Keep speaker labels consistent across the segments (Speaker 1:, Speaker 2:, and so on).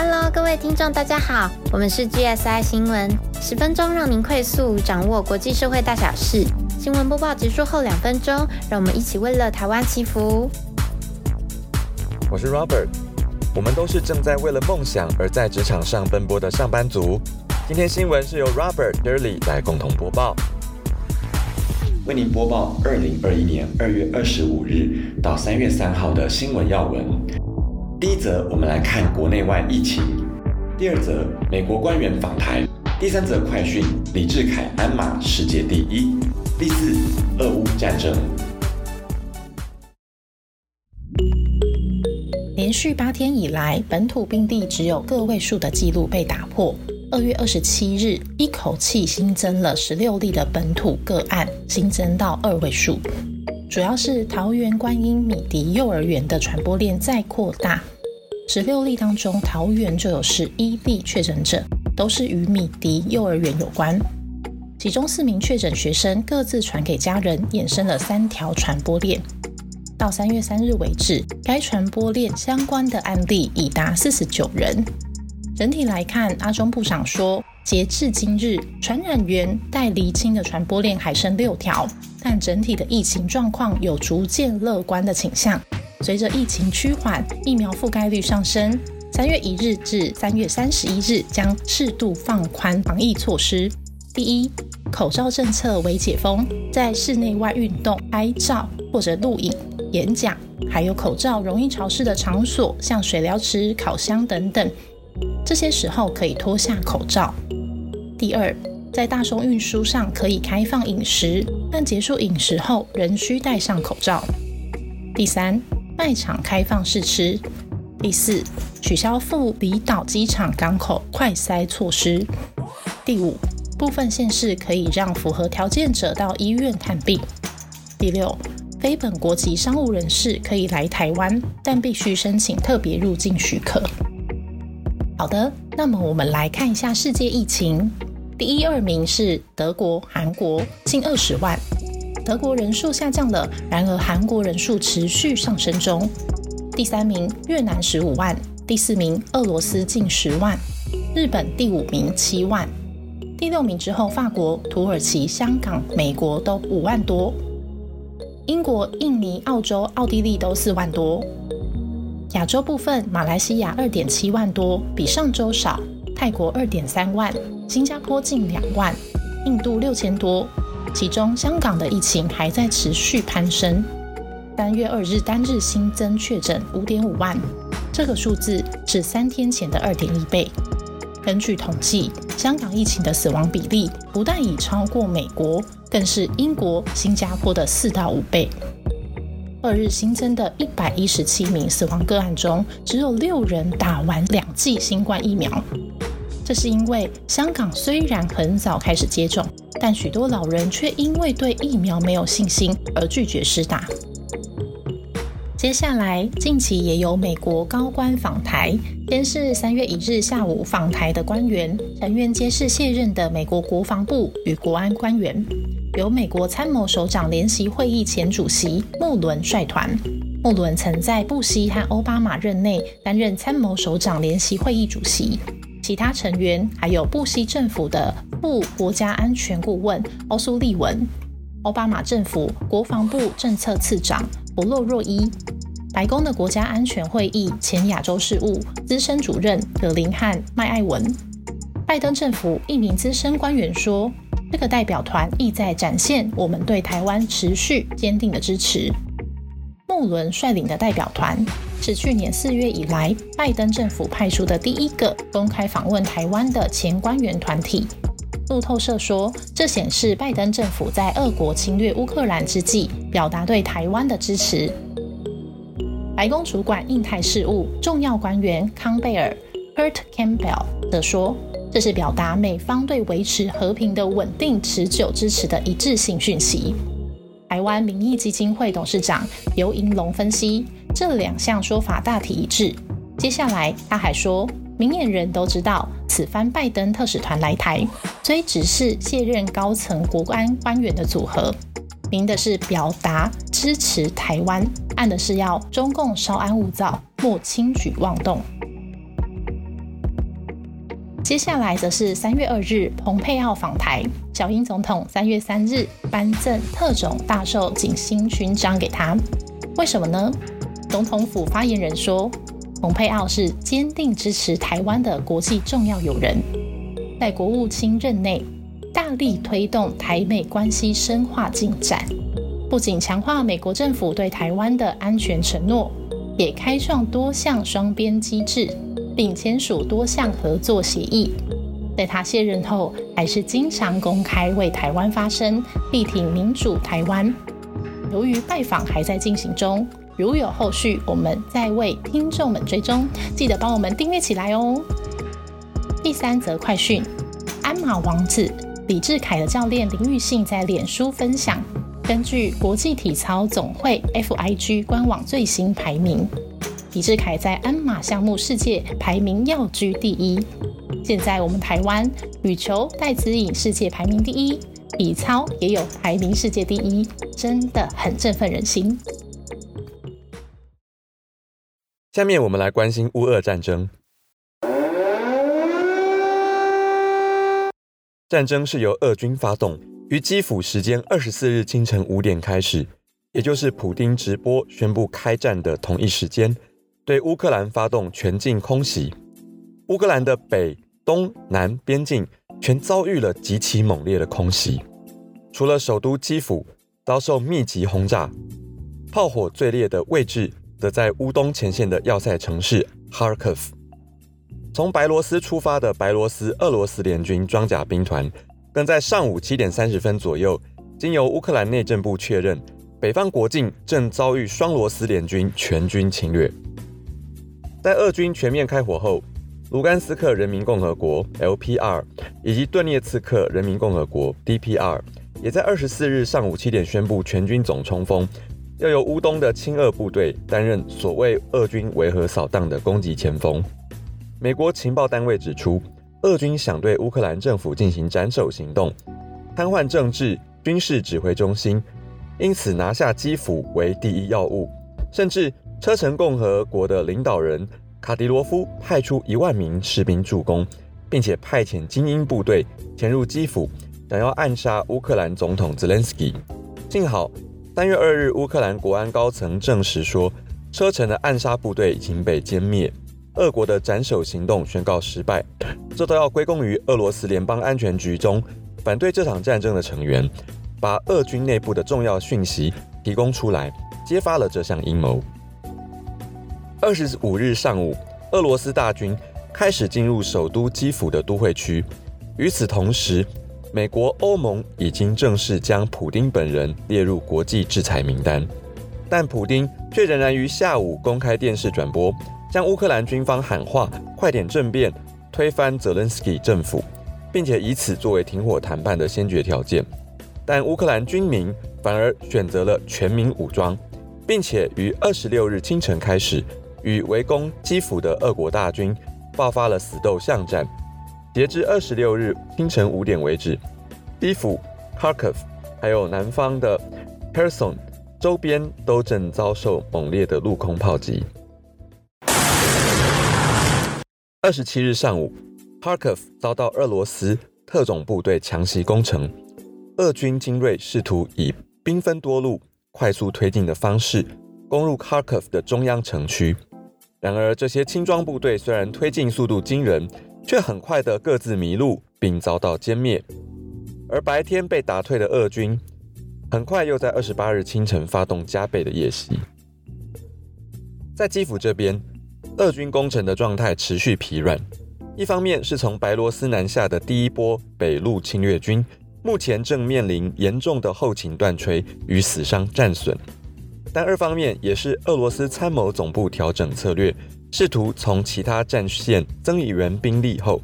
Speaker 1: Hello，各位听众，大家好，我们是 GSI 新闻，十分钟让您快速掌握国际社会大小事。新闻播报结束后两分钟，让我们一起为了台湾祈福。
Speaker 2: 我是 Robert，我们都是正在为了梦想而在职场上奔波的上班族。今天新闻是由 Robert Durley 来共同播报，
Speaker 3: 为您播报二零二一年二月二十五日到三月三号的新闻要闻。第一则，我们来看国内外疫情；第二则，美国官员访台；第三则，快讯李志凯鞍马世界第一；第四，俄乌战争。
Speaker 4: 连续八天以来，本土病例只有个位数的记录被打破。二月二十七日，一口气新增了十六例的本土个案，新增到二位数。主要是桃园观音米迪幼儿园的传播链在扩大，十六例当中，桃园就有十一例确诊者，都是与米迪幼儿园有关。其中四名确诊学生各自传给家人，衍生了三条传播链。到三月三日为止，该传播链相关的案例已达四十九人。整体来看，阿中部长说，截至今日，传染源待厘清的传播链还剩六条。但整体的疫情状况有逐渐乐观的倾向。随着疫情趋缓，疫苗覆盖率上升，三月一日至三月三十一日将适度放宽防疫措施。第一，口罩政策为解封，在室内外运动、拍照或者录影、演讲，还有口罩容易潮湿的场所，像水疗池、烤箱等等，这些时候可以脱下口罩。第二。在大众运输上可以开放饮食，但结束饮食后仍需戴上口罩。第三，卖场开放试吃。第四，取消赴离岛机场港口快筛措施。第五，部分县市可以让符合条件者到医院探病。第六，非本国籍商务人士可以来台湾，但必须申请特别入境许可。好的，那么我们来看一下世界疫情。第一、二名是德国、韩国，近二十万。德国人数下降了，然而韩国人数持续上升中。第三名越南十五万，第四名俄罗斯近十万，日本第五名七万，第六名之后法国、土耳其、香港、美国都五万多，英国、印尼、澳洲、奥地利都四万多。亚洲部分，马来西亚二点七万多，比上周少。泰国二点三万，新加坡近两万，印度六千多，其中香港的疫情还在持续攀升。三月二日单日新增确诊五点五万，这个数字是三天前的二点一倍。根据统计，香港疫情的死亡比例不但已超过美国，更是英国、新加坡的四到五倍。二日新增的一百一十七名死亡个案中，只有六人打完两剂新冠疫苗。这是因为香港虽然很早开始接种，但许多老人却因为对疫苗没有信心而拒绝施打。接下来，近期也有美国高官访台，先是三月一日下午访台的官员成员皆是卸任的美国国防部与国安官员，由美国参谋首长联席会议前主席穆伦率团。穆伦曾在布希和奥巴马任内担任参谋首长联席会议主席。其他成员还有布希政府的副国家安全顾问欧苏利文、奥巴马政府国防部政策次长博洛若伊、白宫的国家安全会议前亚洲事务资深主任葛林汉麦艾文。拜登政府一名资深官员说：“这个代表团意在展现我们对台湾持续坚定的支持。”穆伦率领的代表团。是去年四月以来，拜登政府派出的第一个公开访问台湾的前官员团体。路透社说，这显示拜登政府在俄国侵略乌克兰之际，表达对台湾的支持。白宫主管印太事务重要官员康贝尔 （Kurt Campbell） 则说，这是表达美方对维持和平的稳定持久支持的一致性讯息。台湾民意基金会董事长尤银龙分析。这两项说法大体一致。接下来，他还说，明眼人都知道，此番拜登特使团来台，虽只是卸任高层国安官员的组合，明的是表达支持台湾，暗的是要中共稍安勿躁，莫轻举妄动。接下来则是三月二日，蓬佩奥访台，小英总统三月三日颁赠特种大绶锦星勋章给他。为什么呢？总统府发言人说，蓬佩奥是坚定支持台湾的国际重要友人，在国务卿任内，大力推动台美关系深化进展，不仅强化美国政府对台湾的安全承诺，也开创多项双边机制。并签署多项合作协议。在他卸任后，还是经常公开为台湾发声，力挺民主台湾。由于拜访还在进行中，如有后续，我们再为听众们追踪。记得帮我们订阅起来哦。第三则快讯：鞍马王子李志凯的教练林玉信在脸书分享，根据国际体操总会 FIG 官网最新排名。李志凯在鞍马项目世界排名要居第一。现在我们台湾羽球戴资颖世界排名第一，体操也有排名世界第一，真的很振奋人心。
Speaker 2: 下面我们来关心乌俄战争。战争是由俄军发动，于基辅时间二十四日清晨五点开始，也就是普丁直播宣布开战的同一时间。对乌克兰发动全境空袭，乌克兰的北、东南边境全遭遇了极其猛烈的空袭。除了首都基辅遭受密集轰炸，炮火最烈的位置则在乌东前线的要塞城市哈尔科夫。从白罗斯出发的白罗斯俄罗斯联军装甲兵团，更在上午七点三十分左右，经由乌克兰内政部确认，北方国境正遭遇双罗斯联军全军侵略。在俄军全面开火后，卢甘斯克人民共和国 （LPR） 以及顿涅茨克人民共和国 （DPR） 也在二十四日上午七点宣布全军总冲锋，要由乌东的亲俄部队担任所谓俄军维和扫荡的攻击前锋。美国情报单位指出，俄军想对乌克兰政府进行斩首行动，瘫痪政治军事指挥中心，因此拿下基辅为第一要务，甚至。车臣共和国的领导人卡迪罗夫派出一万名士兵助攻，并且派遣精英部队潜入基辅，想要暗杀乌克兰总统泽连斯基。幸好三月二日，乌克兰国安高层证实说，车臣的暗杀部队已经被歼灭，俄国的斩首行动宣告失败。这都要归功于俄罗斯联邦安全局中反对这场战争的成员，把俄军内部的重要讯息提供出来，揭发了这项阴谋。二十五日上午，俄罗斯大军开始进入首都基辅的都会区。与此同时，美国、欧盟已经正式将普丁本人列入国际制裁名单，但普丁却仍然于下午公开电视转播，向乌克兰军方喊话：“快点政变，推翻泽连斯基政府，并且以此作为停火谈判的先决条件。”但乌克兰军民反而选择了全民武装，并且于二十六日清晨开始。与围攻基辅的俄国大军爆发了死斗巷战。截至二十六日清晨五点为止，基辅、Kharkov 还有南方的 Kherson 周边都正遭受猛烈的陆空炮击。二十七日上午，Kharkov 遭到俄罗斯特种部队强袭攻城，俄军精锐试图以兵分多路、快速推进的方式攻入 Kharkov 的中央城区。然而，这些轻装部队虽然推进速度惊人，却很快的各自迷路，并遭到歼灭。而白天被打退的俄军，很快又在二十八日清晨发动加倍的夜袭。在基辅这边，俄军攻城的状态持续疲软。一方面是从白罗斯南下的第一波北路侵略军，目前正面临严重的后勤断炊与死伤战损。但二方面也是俄罗斯参谋总部调整策略，试图从其他战线增援兵力后，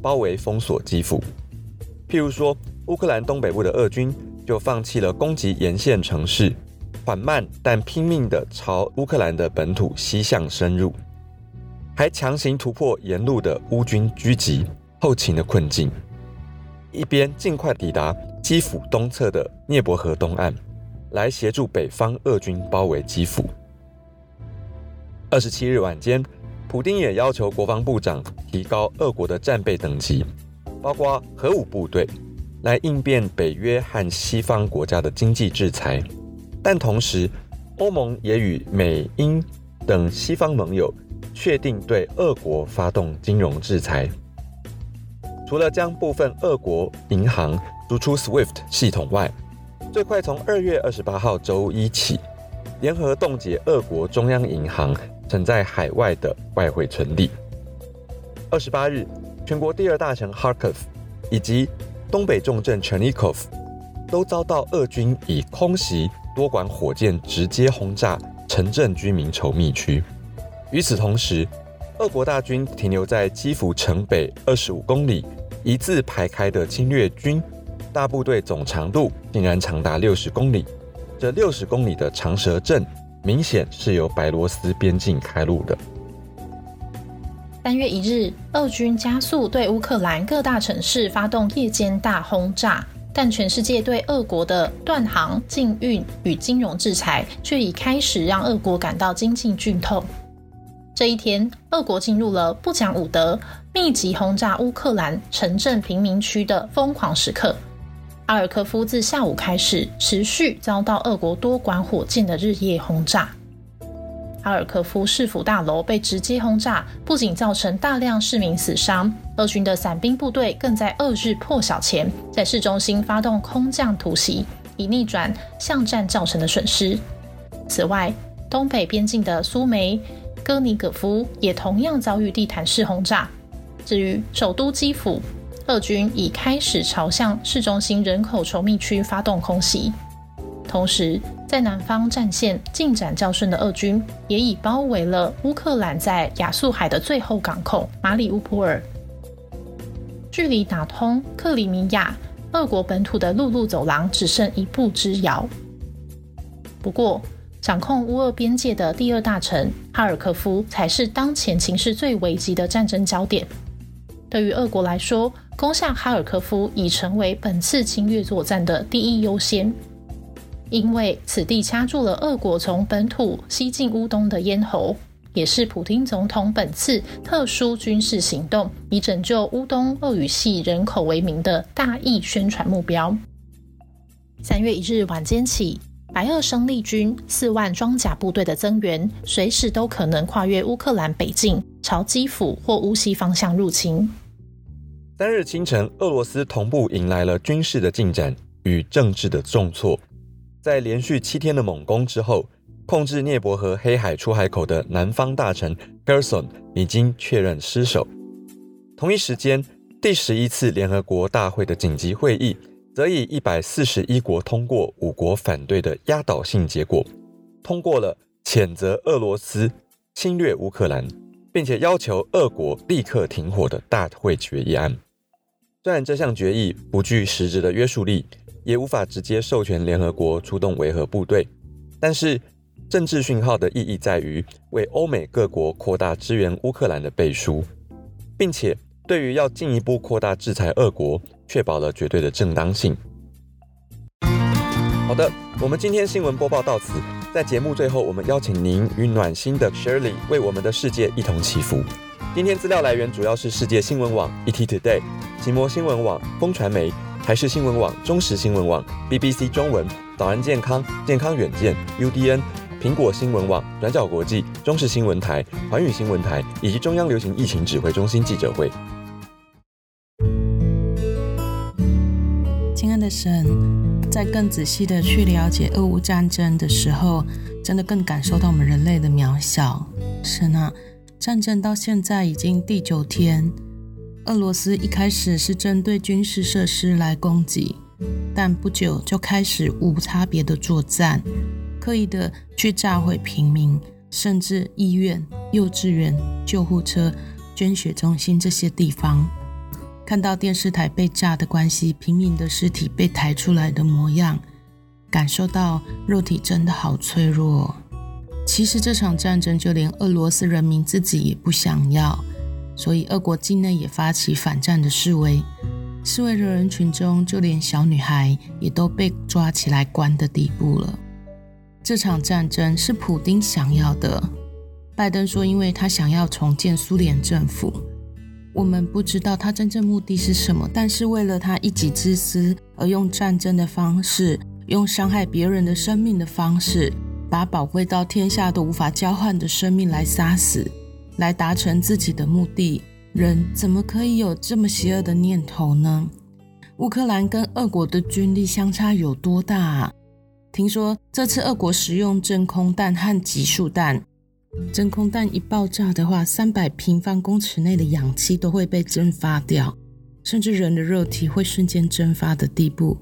Speaker 2: 包围封锁基辅。譬如说，乌克兰东北部的俄军就放弃了攻击沿线城市，缓慢但拼命地朝乌克兰的本土西向深入，还强行突破沿路的乌军狙击后勤的困境，一边尽快抵达基辅东侧的涅伯河东岸。来协助北方俄军包围基辅。二十七日晚间，普丁也要求国防部长提高俄国的战备等级，包括核武部队，来应变北约和西方国家的经济制裁。但同时，欧盟也与美英等西方盟友确定对俄国发动金融制裁。除了将部分俄国银行逐出 SWIFT 系统外，最快从二月二十八号周一起，联合冻结俄国中央银行。存在海外的外汇存底。二十八日，全国第二大城 Kharkiv 以及东北重镇 Chernihiv 都遭到俄军以空袭、多管火箭直接轰炸城镇居民稠密区。与此同时，俄国大军停留在基辅城北二十五公里一字排开的侵略军大部队总长度竟然长达六十公里。这六十公里的长蛇阵。明显是由白罗斯边境开路的。
Speaker 4: 三月一日，俄军加速对乌克兰各大城市发动夜间大轰炸，但全世界对俄国的断航、禁运与金融制裁却已开始让俄国感到经济剧痛。这一天，俄国进入了不讲武德、密集轰炸乌克兰城镇贫民区的疯狂时刻。阿尔科夫自下午开始持续遭到俄国多管火箭的日夜轰炸。阿尔科夫市府大楼被直接轰炸，不仅造成大量市民死伤，俄军的伞兵部队更在二日破晓前在市中心发动空降突袭，以逆转巷战造成的损失。此外，东北边境的苏梅戈尼戈夫也同样遭遇地毯式轰炸。至于首都基辅，俄军已开始朝向市中心人口稠密区发动空袭，同时在南方战线进展较顺的俄军也已包围了乌克兰在亚速海的最后港口马里乌波尔。距离打通克里米亚、俄国本土的陆路走廊只剩一步之遥。不过，掌控乌俄边界的第二大城哈尔科夫才是当前情势最危急的战争焦点。对于俄国来说，攻下哈尔科夫已成为本次侵略作战的第一优先，因为此地掐住了俄国从本土西进乌东的咽喉，也是普京总统本次特殊军事行动以拯救乌东俄语系人口为名的大义宣传目标。三月一日晚间起，白俄生力军四万装甲部队的增援，随时都可能跨越乌克兰北境。朝基辅或乌西方向入侵。
Speaker 2: 三日清晨，俄罗斯同步迎来了军事的进展与政治的重挫。在连续七天的猛攻之后，控制涅伯河黑海出海口的南方大臣 Pershon 已经确认失守。同一时间，第十一次联合国大会的紧急会议则以一百四十一国通过、五国反对的压倒性结果，通过了谴责俄罗斯侵略乌克兰。并且要求俄国立刻停火的大会决议案。虽然这项决议不具实质的约束力，也无法直接授权联合国出动维和部队，但是政治讯号的意义在于为欧美各国扩大支援乌克兰的背书，并且对于要进一步扩大制裁俄国，确保了绝对的正当性。好的，我们今天新闻播报到此。在节目最后，我们邀请您与暖心的 Shirley 为我们的世界一同祈福。今天资料来源主要是世界新闻网、ET Today、奇摩新闻网、风传媒、台视新闻网、中时新闻网、BBC 中文、早安健康、健康远见、UDN、苹果新闻网、转角国际、中时新闻台、环宇新闻台以及中央流行疫情指挥中心记者会。
Speaker 5: 亲爱的神。在更仔细的去了解俄乌战争的时候，真的更感受到我们人类的渺小。神啊，战争到现在已经第九天，俄罗斯一开始是针对军事设施来攻击，但不久就开始无差别的作战，刻意的去炸毁平民，甚至医院、幼稚园、救护车、捐血中心这些地方。看到电视台被炸的关系，平民的尸体被抬出来的模样，感受到肉体真的好脆弱。其实这场战争就连俄罗斯人民自己也不想要，所以俄国境内也发起反战的示威。示威的人群中，就连小女孩也都被抓起来关的地步了。这场战争是普丁想要的，拜登说，因为他想要重建苏联政府。我们不知道他真正目的是什么，但是为了他一己之私而用战争的方式，用伤害别人的生命的方式，把宝贵到天下都无法交换的生命来杀死，来达成自己的目的。人怎么可以有这么邪恶的念头呢？乌克兰跟俄国的军力相差有多大啊？听说这次俄国使用真空弹和集束弹，真空弹一爆炸的话，三百平方公尺内的氧气都会被蒸发掉，甚至人的肉体会瞬间蒸发的地步。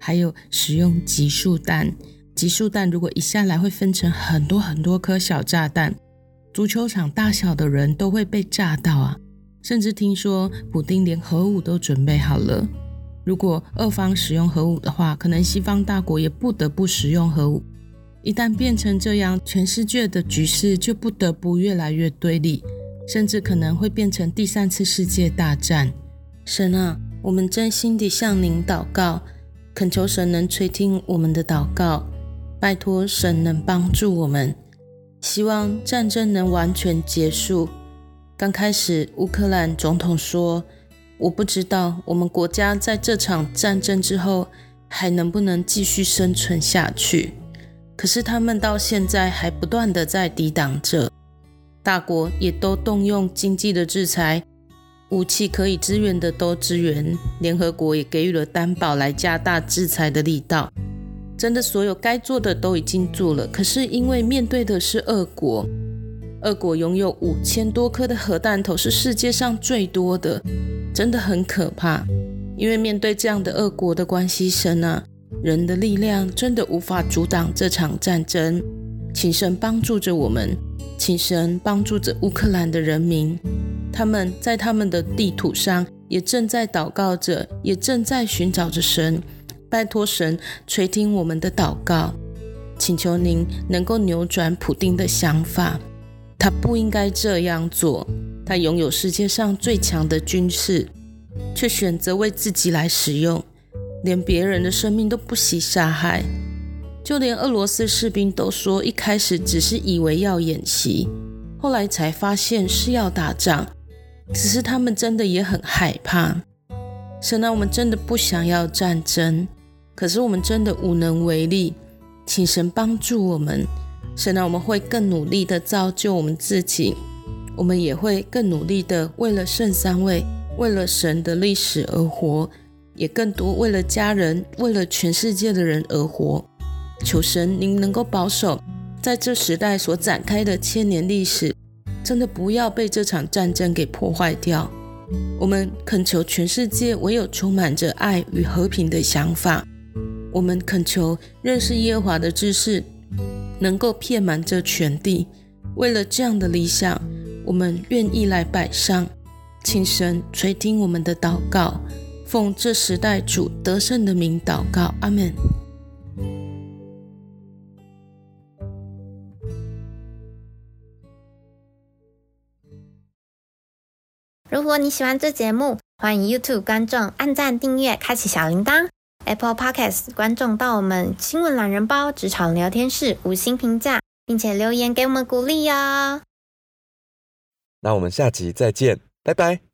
Speaker 5: 还有使用集束弹，集束弹如果一下来会分成很多很多颗小炸弹，足球场大小的人都会被炸到啊！甚至听说普丁连核武都准备好了。如果俄方使用核武的话，可能西方大国也不得不使用核武。一旦变成这样，全世界的局势就不得不越来越对立，甚至可能会变成第三次世界大战。神啊，我们真心地向您祷告，恳求神能垂听我们的祷告，拜托神能帮助我们，希望战争能完全结束。刚开始，乌克兰总统说：“我不知道我们国家在这场战争之后还能不能继续生存下去。”可是他们到现在还不断的在抵挡着，大国也都动用经济的制裁，武器可以支援的都支援，联合国也给予了担保来加大制裁的力道。真的，所有该做的都已经做了。可是因为面对的是俄国。俄国拥有五千多颗的核弹头，是世界上最多的，真的很可怕。因为面对这样的俄国的关系，神啊，人的力量真的无法阻挡这场战争。请神帮助着我们，请神帮助着乌克兰的人民，他们在他们的地图上也正在祷告着，也正在寻找着神。拜托神垂听我们的祷告，请求您能够扭转普丁的想法。他不应该这样做。他拥有世界上最强的军事，却选择为自己来使用，连别人的生命都不惜杀害。就连俄罗斯士兵都说，一开始只是以为要演习，后来才发现是要打仗。只是他们真的也很害怕。神啊，我们真的不想要战争，可是我们真的无能为力。请神帮助我们。神啊，我们会更努力的造就我们自己，我们也会更努力的为了圣三位，为了神的历史而活，也更多为了家人，为了全世界的人而活。求神，您能够保守在这时代所展开的千年历史，真的不要被这场战争给破坏掉。我们恳求全世界唯有充满着爱与和平的想法。我们恳求认识耶和华的知识。能够遍满这全地，为了这样的理想，我们愿意来摆上，请神垂听我们的祷告，奉这时代主得胜的名祷告，阿门。
Speaker 1: 如果你喜欢这节目，欢迎 YouTube 观众按赞、订阅、开启小铃铛。Apple Podcast 观众到我们新闻懒人包职场聊天室五星评价，并且留言给我们鼓励哦。
Speaker 2: 那我们下集再见，拜拜。